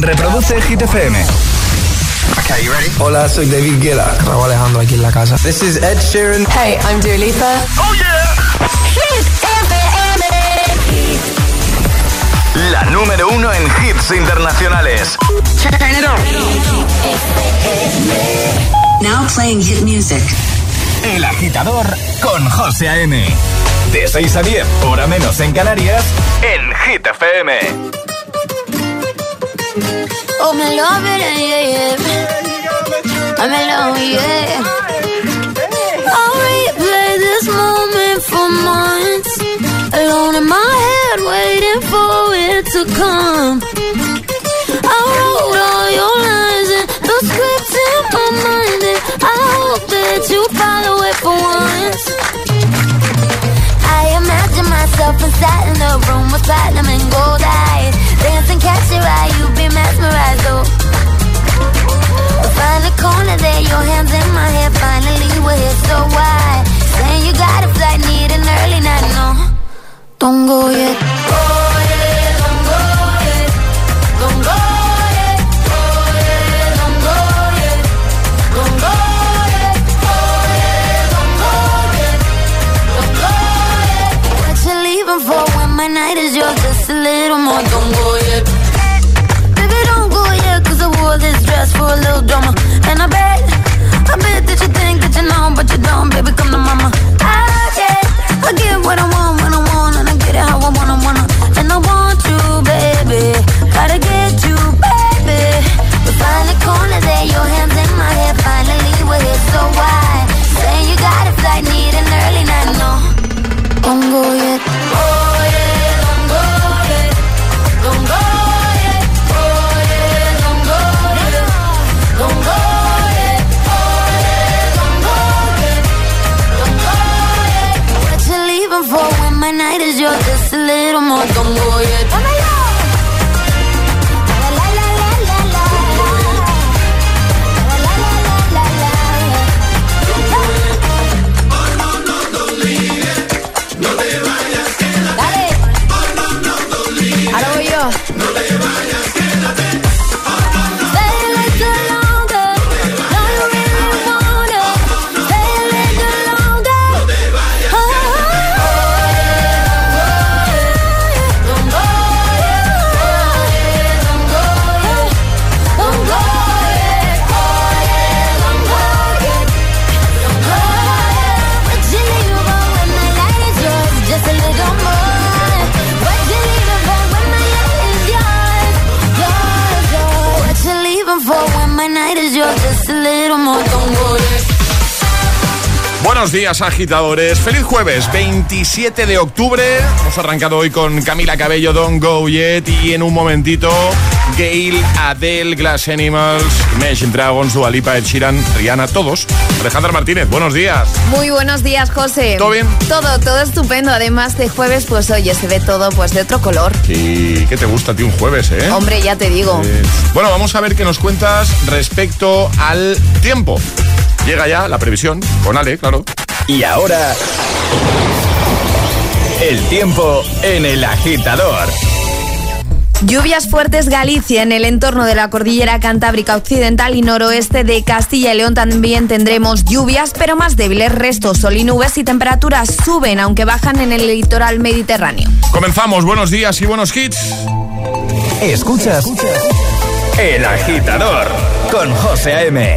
Reproduce Hit FM. Okay, you ready? Hola, soy David Guetta. Raúl Alejandro aquí en la casa. This is Ed Sheeran. Hey, I'm Dua Lipa. ¡Oh, yeah! Hit FM. La número uno en hits internacionales. Turn it on. Now playing hit music. El agitador con José A.M. De 6 a 10, hora menos en Canarias, en Hit FM. Oh, me love it, yeah, yeah. I'm in love, oh, yeah. I'll replay this moment for months. Alone in my head, waiting for it to come. I wrote all your lines and the scripts in my mind, and I hope that you follow it for once. I imagine myself inside in a room with platinum and gold eyes. Dancing, catch your eye, you be mesmerized, oh. Find a corner there, your hands in my hair. Finally, we're here, so why? Saying you got a flight, need an early night, no. Don't go yet. Oh, agitadores. Feliz jueves, 27 de octubre. Hemos arrancado hoy con Camila Cabello, Don't Go Yet. Y en un momentito, Gail, Adele, Glass Animals, Imagine Dragons, Dua Lipa, Ed Sheeran, Rihanna, todos. Alejandra Martínez, buenos días. Muy buenos días, José. ¿Todo bien? Todo, todo estupendo. Además de jueves, pues oye, se ve todo pues de otro color. Sí, ¿qué te gusta a ti un jueves, eh? Hombre, ya te digo. Eh, Bueno, vamos a ver qué nos cuentas respecto al tiempo. Llega ya la previsión, con Ale, claro. Y ahora, el tiempo en el agitador. Lluvias fuertes Galicia en el entorno de la cordillera cantábrica occidental y noroeste de Castilla y León también tendremos lluvias, pero más débiles restos, sol y nubes y temperaturas suben, aunque bajan en el litoral mediterráneo. Comenzamos, buenos días y buenos hits. Escuchas El agitador con José A.M.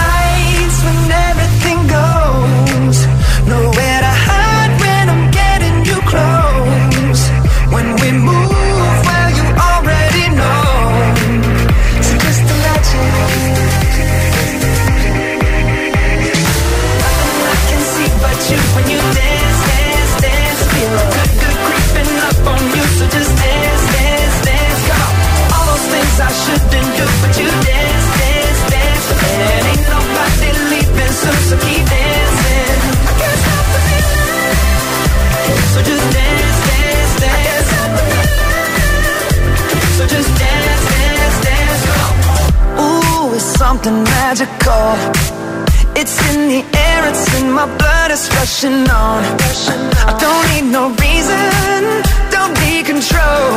magical. It's in the air, it's in my blood, it's rushing on. I don't need no reason, don't need control.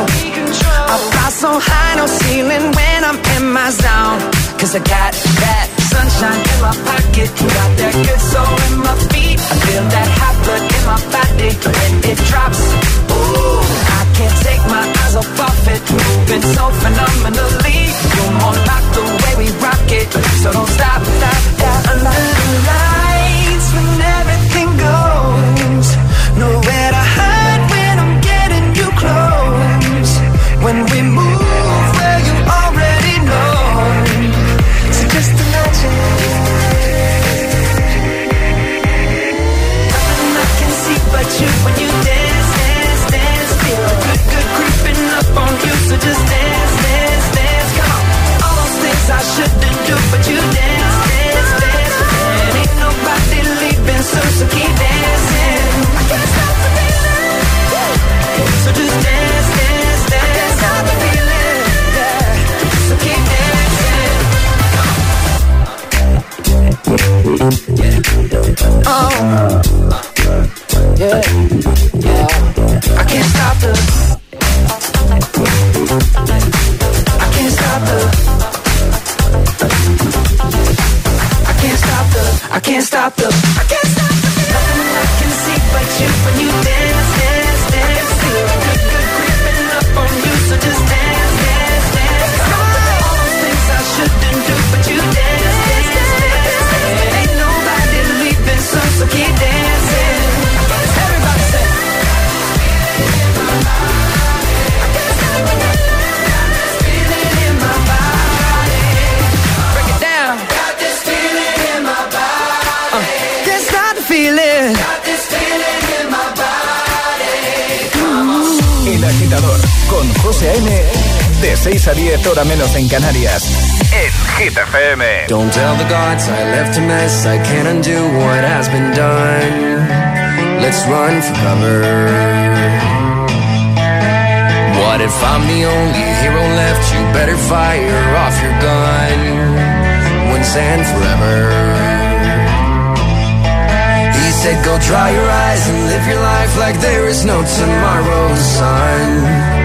I fly so high, no ceiling when I'm in my zone. Cause I got that sunshine in my pocket, got that good soul in my feet. I feel that hot blood in my body when it drops. Ooh, I can't take my eyes off of it, moving so phenomenally. You're more like the way we rock it, so don't stop, stop, stop. Under the lights when everything goes, nowhere to hide when I'm getting you close. When we move but you dance, dance, dance. And ain't nobody leaving soon, so keep dancing. I can't stop the feeling. So just dance, dance, dance. Stop the feeling. So keep dancing. Oh. Yeah, yeah. I can't stop the. I can't stop the. Can't stop the. I can't stop. Nothing I can see but you when you dance, dance, dance. Feel good, good creeping up on you, so just dance, De 6 a 10 hora menos en Canarias. En Hit FM. Don't tell the gods I left a mess. I can't undo what has been done. Let's run for cover. What if I'm the only hero left? You better fire off your gun once and forever. He said, Go dry your eyes and live your life like there is no tomorrow, son.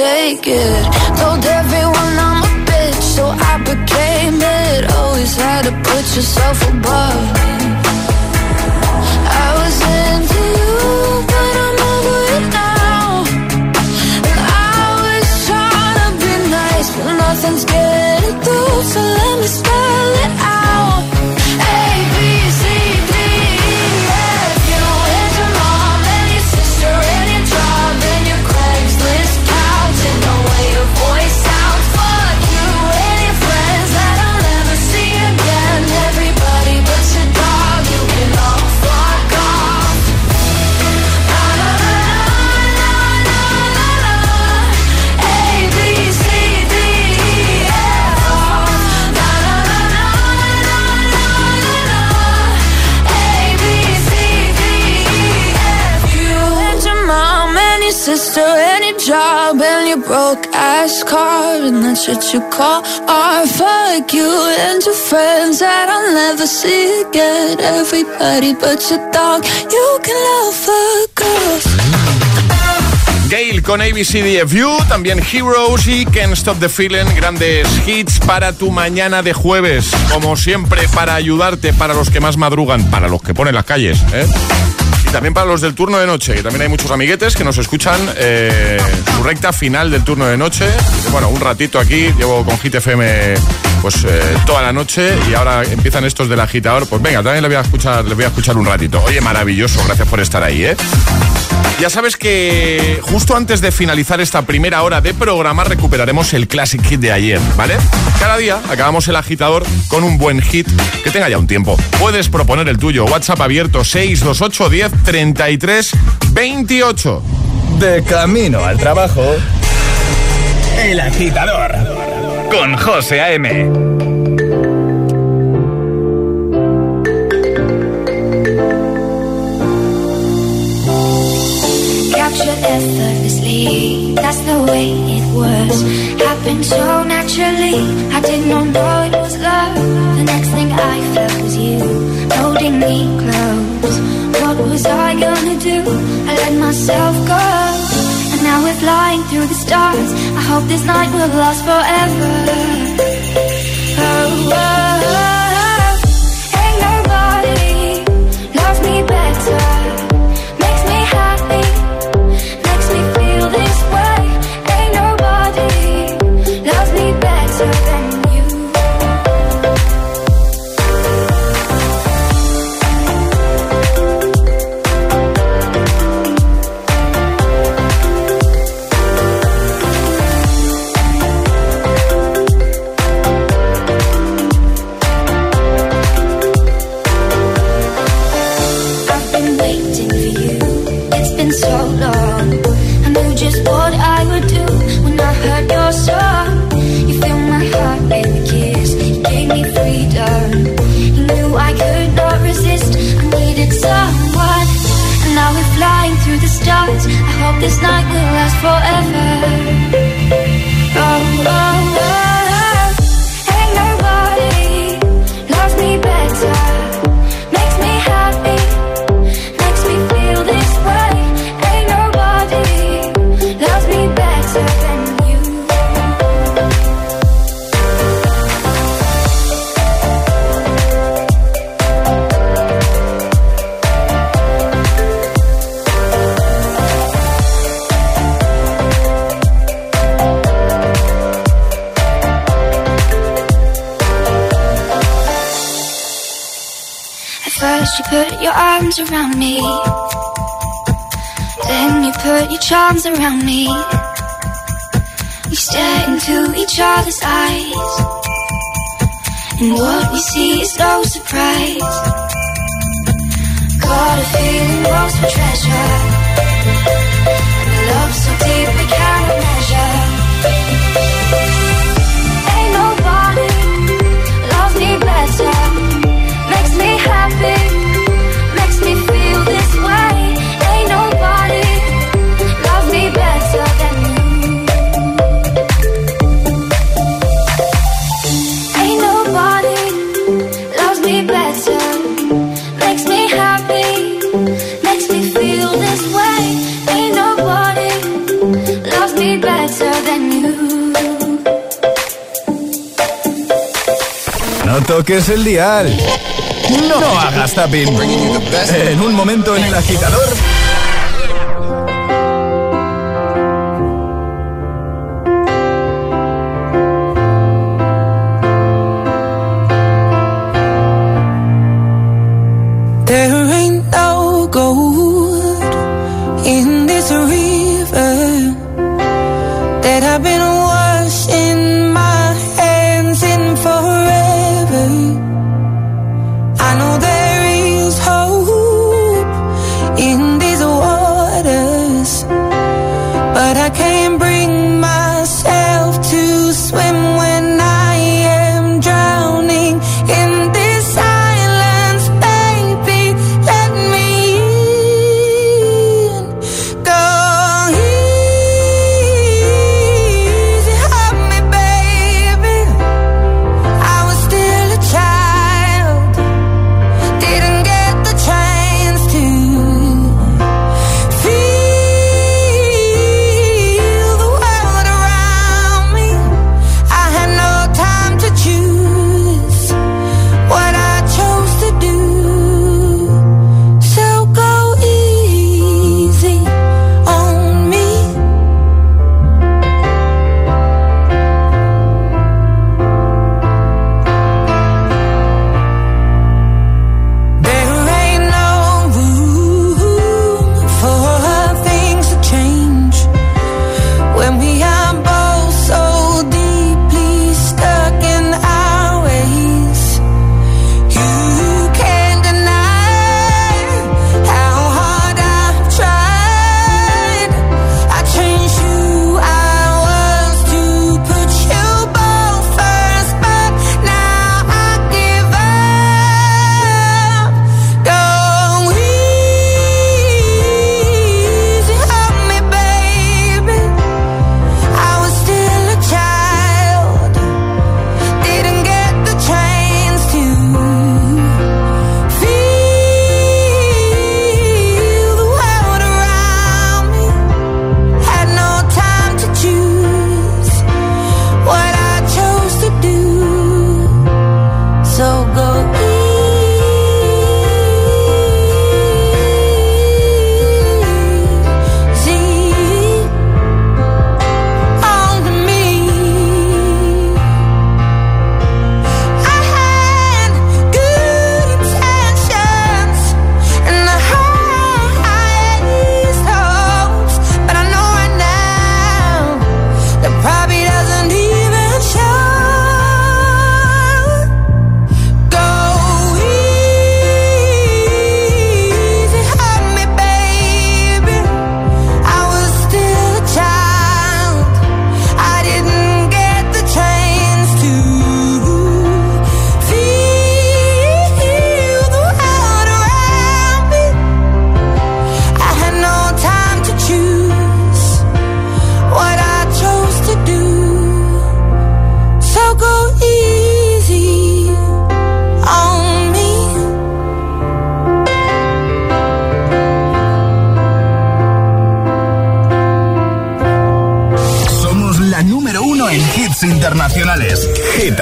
Take it. Told everyone I'm a bitch, so I became it. Always had to put yourself above. I was into you, but I'm over it now. I was trying to be nice, but nothing's getting through. So let me spell broke ass car and that shit you call. Fuck you friends that I'll never see again. Everybody but you can love. Gail con ABCDFU, también Heroes y Can't Stop the Feeling, grandes hits para tu mañana de jueves. Como siempre, para ayudarte, para los que más madrugan, para los que ponen las calles, ¿eh? También para los del turno de noche, que también hay muchos amiguetes que nos escuchan eh, su recta final del turno de noche. Bueno, un ratito aquí, llevo con Hit FM pues eh, toda la noche y ahora empiezan estos del agitador. Pues venga, también le voy a escuchar, le voy a escuchar un ratito. Oye, maravilloso, gracias por estar ahí, ¿eh? Ya sabes que justo antes de finalizar esta primera hora de programa recuperaremos el Classic Hit de ayer, ¿vale? Cada día acabamos el agitador con un buen hit que tenga ya un tiempo. Puedes proponer el tuyo. WhatsApp abierto 628 10 33 28. De camino al trabajo. El Agitador. Con José A.M. effortlessly. That's the way it was. Happened so naturally. I did not know it was love. The next thing I felt was you holding me close. Myself go. And now we're flying through the stars. I hope this night will last forever. Oh, oh. You put charms around me. We stare into each other's eyes. And what we see is no surprise. Got a feeling lost for treasure. And love so deep we cannot toques el dial. No hagas tapping. En un momento en el agitador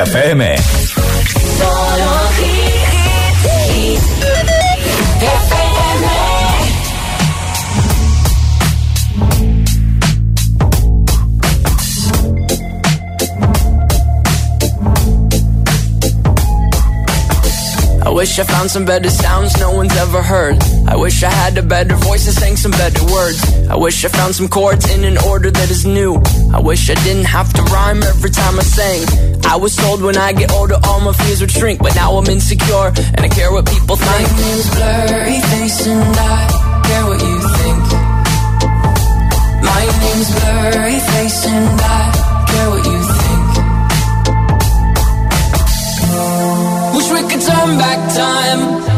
FM. I wish I found some better sounds no one's ever heard. I wish I had a better voice and sang some better words. I wish I found some chords in an order that is new. I wish I didn't have to rhyme every time I sang. I was told when I get older all my fears would shrink, but now I'm insecure and I care what people think. My name's blurry face and I care what you think. My name's blurry face and I care what you think. Wish we could turn back time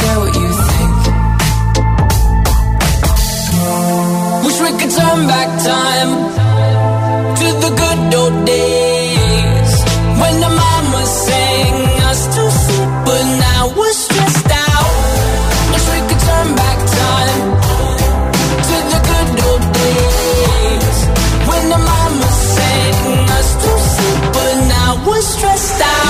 care what you think. Wish we could turn back time to the good old days when the mama sang us to sleep, but now we're stressed out. Wish we could turn back time to the good old days when the mama sang us to sleep, but now we're stressed out.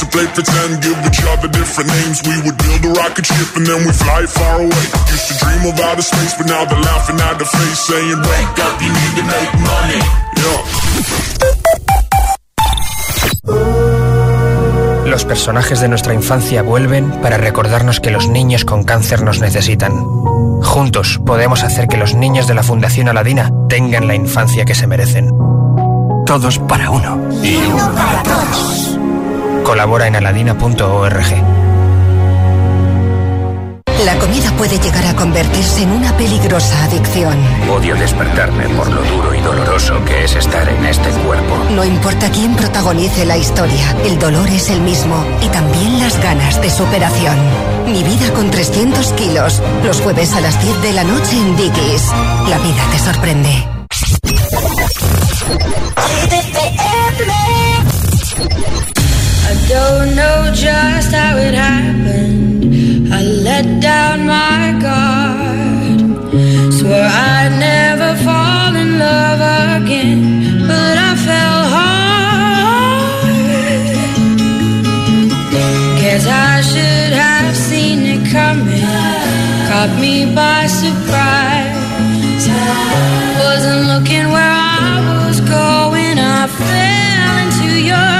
To play pretend, give each other different names. We would build a rocket ship and then we fly far away. Used to dream of outer space, but now they're laughing at the face, saying, Wake up, you need to make money. Yeah. Los personajes de nuestra infancia vuelven para recordarnos que los niños con cáncer nos necesitan. Juntos podemos hacer que los niños de la Fundación Aladina tengan la infancia que se merecen. Todos para uno. Y uno para todos. Colabora en aladina.org. La comida puede llegar a convertirse en una peligrosa adicción. Odio despertarme por lo duro y doloroso que es estar en este cuerpo. No importa quién protagonice la historia, el dolor es el mismo y también las ganas de superación. Mi vida con 300 kilos, los jueves a las 10 de la noche en Dickies. La vida te sorprende. I don't know just how it happened. I let down my guard. Swore I'd never fall in love again, but I fell hard. Guess I should have seen it coming. Caught me by surprise. Wasn't looking where I was going. I fell into your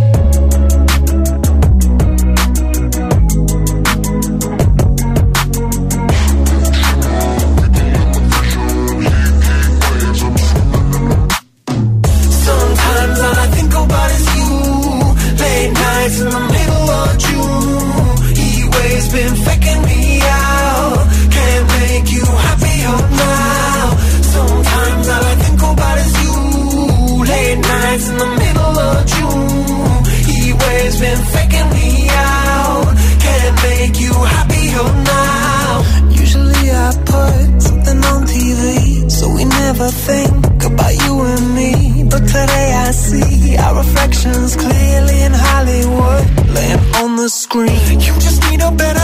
You just need a better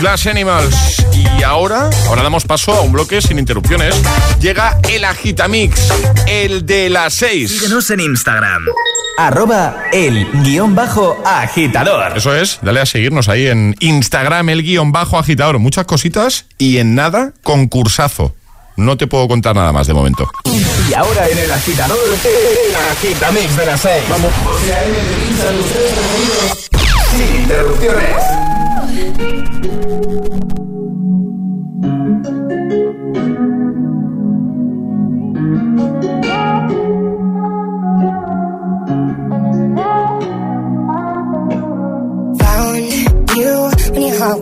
Glass Animals. Y ahora, ahora damos paso a un bloque sin interrupciones. Llega el Agitamix, el de las 6. Síguenos en Instagram. Arroba el guion bajo agitador. Eso es, dale a seguirnos ahí en Instagram, el guion bajo agitador. Muchas cositas y en nada, concursazo. No te puedo contar nada más de momento. Y ahora en el agitador, el agitamix de las 6. Vamos. Sin interrupciones.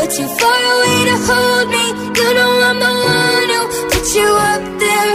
but you're far away to hold me. You know I'm the one who put you up there,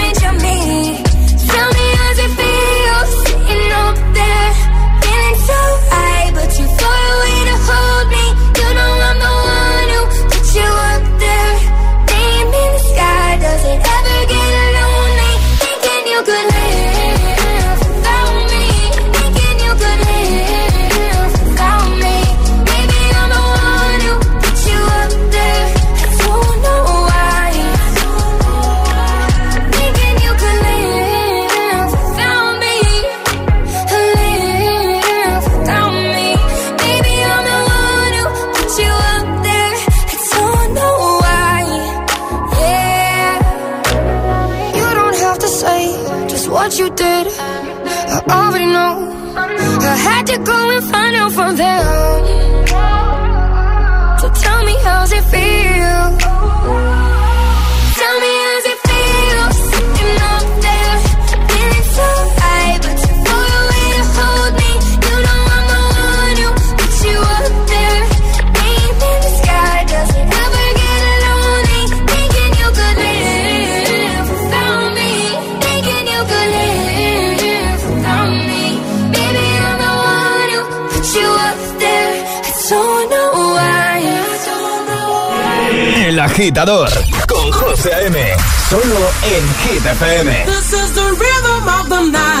agitador con José M. Solo en Hit FM. This is the rhythm of the night.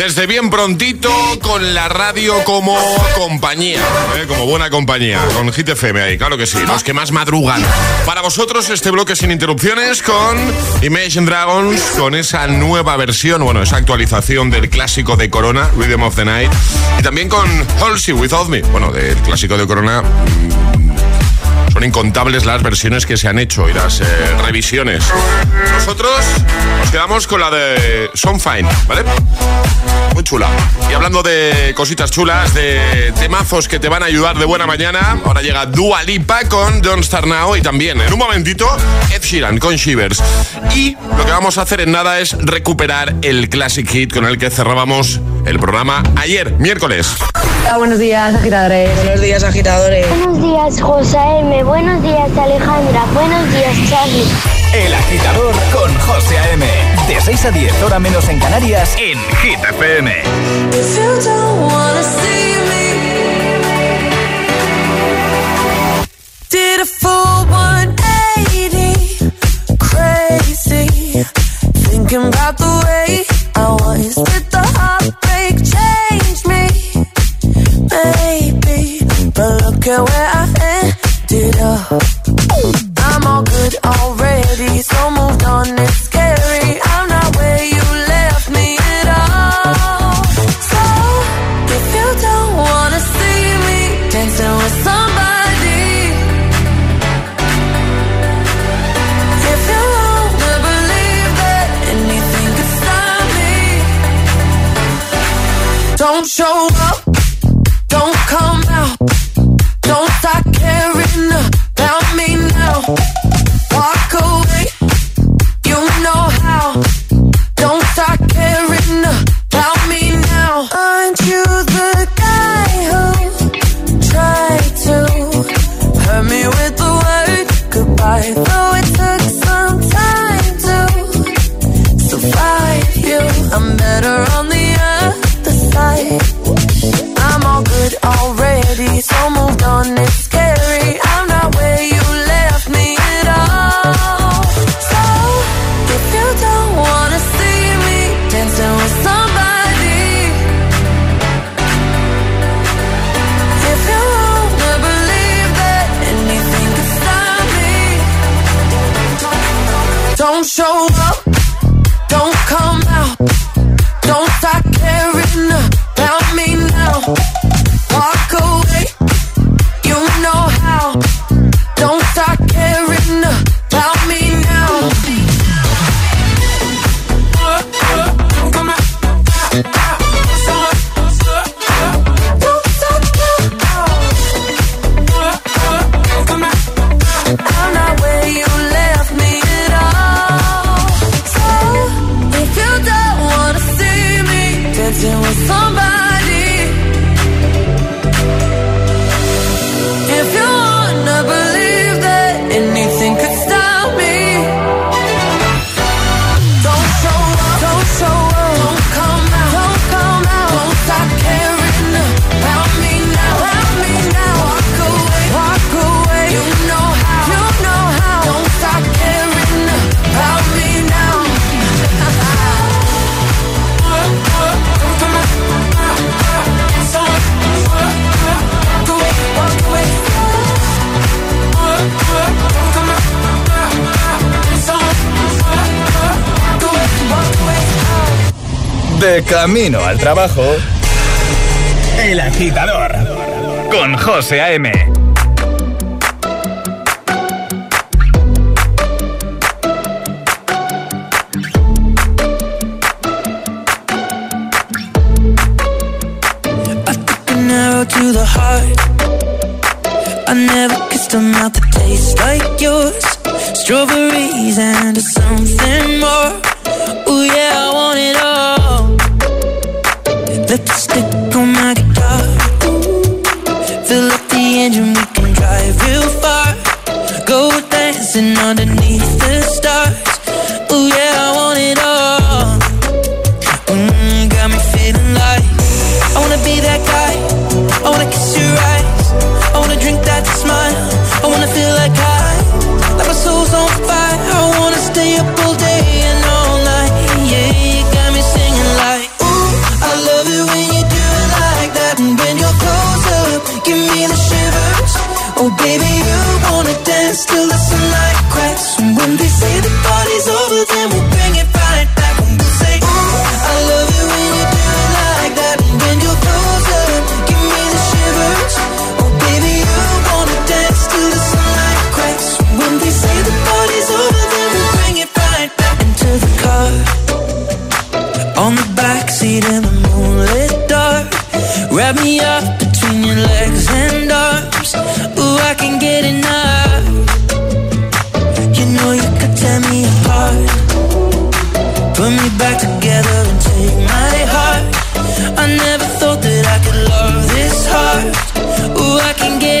Desde bien prontito con la radio como compañía, ¿eh? como buena compañía, con Hit FM ahí, claro que sí, los que más madrugan. Para vosotros este bloque sin interrupciones con Imagine Dragons, con esa nueva versión, bueno, esa actualización del clásico de Corona, Rhythm of the Night, y también con Halsey Without Me, bueno, del clásico de Corona. Son incontables las versiones que se han hecho y las eh, revisiones. Nosotros nos quedamos con la de Fine, ¿vale? Muy chula. Y hablando de cositas chulas, de temazos que te van a ayudar de buena mañana, ahora llega Dua Lipa con Don't Start Now y también, en un momentito, Ed Sheeran con Shivers. Y lo que vamos a hacer en nada es recuperar el Classic Hit con el que cerrábamos el programa ayer, miércoles. Hola, buenos días, agitadores. Buenos días, agitadores. Buenos días, José M. Buenos días, Alejandra. Buenos días, Charlie. El agitador con José A.M. De 6 a 10, ahora menos en Canarias, en Hit FM. If you don't wanna see me, did a full 180, crazy, thinking about the way I was. Did the heartbreak change me? Maybe, but look at where I ended up. I'm all good already, so moved on. It's scary. I'm not where you left me at all. So if you don't wanna see me dancing with somebody, if you wanna believe that anything could stop me, don't show up, camino al trabajo. El agitador con José A.M. To the heart, I never kissed a mouth that tastes like yours. Strawberries and something more. Oh, yeah. car. On the backseat in the moonlit dark. Wrap me up between your legs and arms. Ooh, I can get enough. You know you could tear me apart. Put me back together and take my heart. I never thought that I could love this hard Ooh, I can get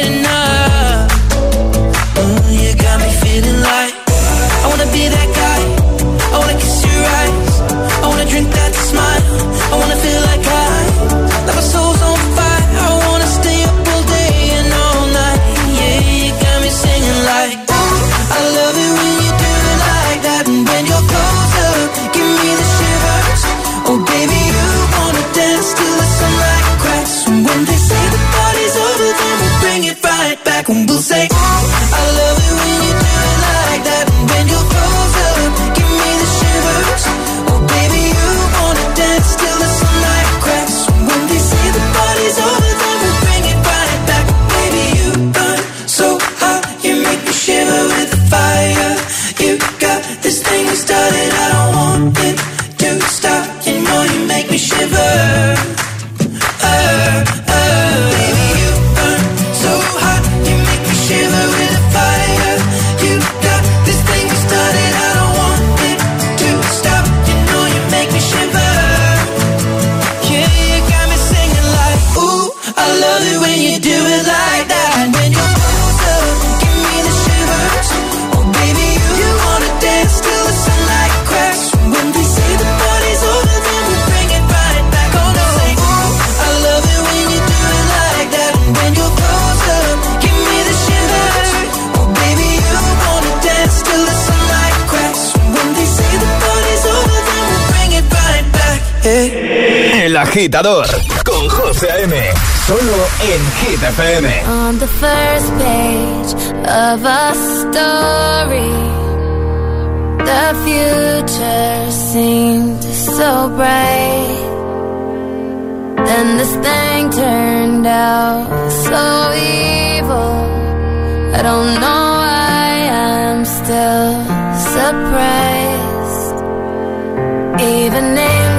agitador con José M. Solo en Hit FM. On the first page of a story, the future seemed so bright. Then this thing turned out so evil. I don't know why I'm still surprised. Even if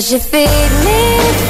Cause you feed me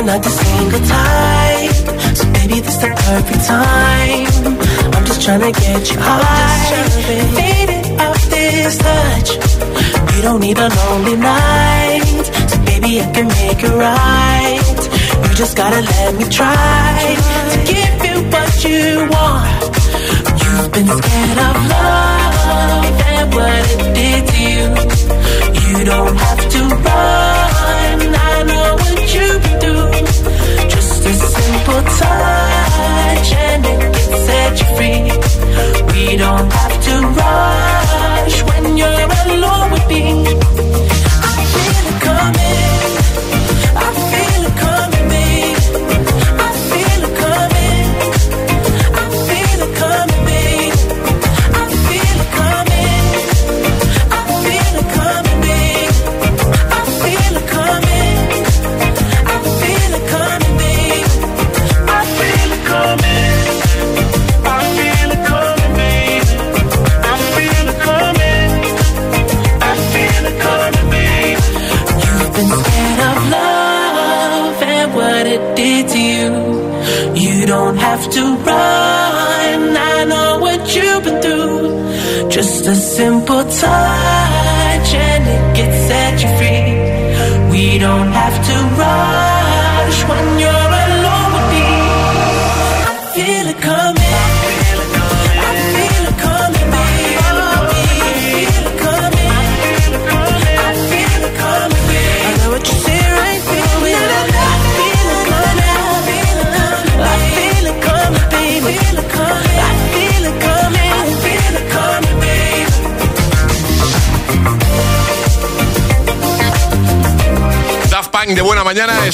Are not the single type, so baby this the perfect time. I'm just tryna get you high, faded off this touch. You don't need a lonely night, so baby I can make it right. You just gotta let me try to give you what you want. You've been scared of love and what it did to you. You don't have to run. I know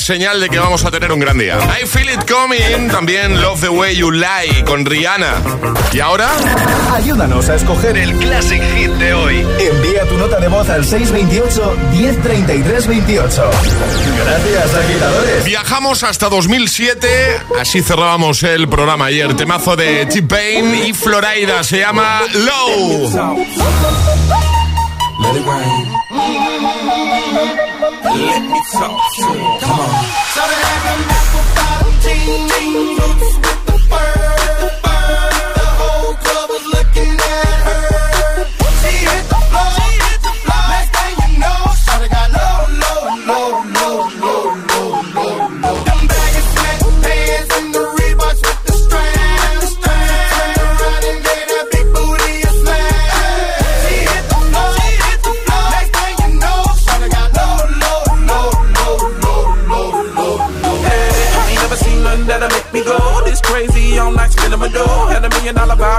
señal de que vamos a tener un gran día. I Feel It Coming, también Love the Way You Lie con Rihanna. ¿Y ahora? Ayúdanos a escoger el Classic Hit de hoy. Envía tu nota de voz al 628 1033 28. Gracias, agitadores. Viajamos hasta 2007, así cerrábamos el programa ayer. Temazo de T-Pain y Florida, se llama Low. Let it rain. Let me talk to you. Come on. Started having apple bottom jeans, boots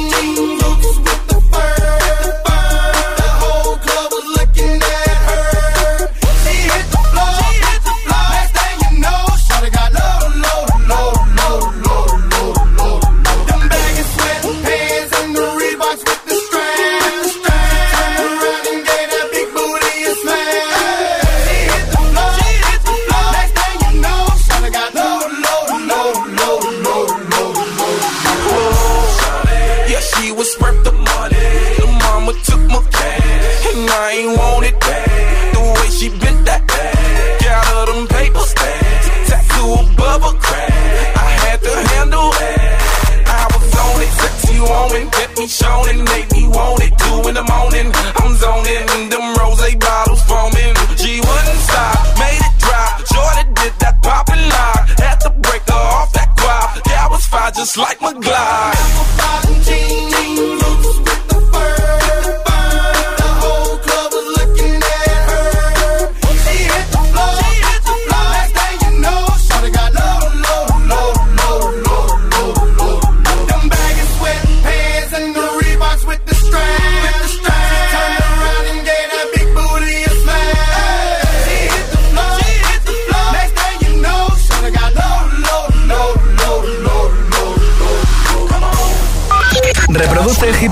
boots with the just like my glide.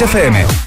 FM.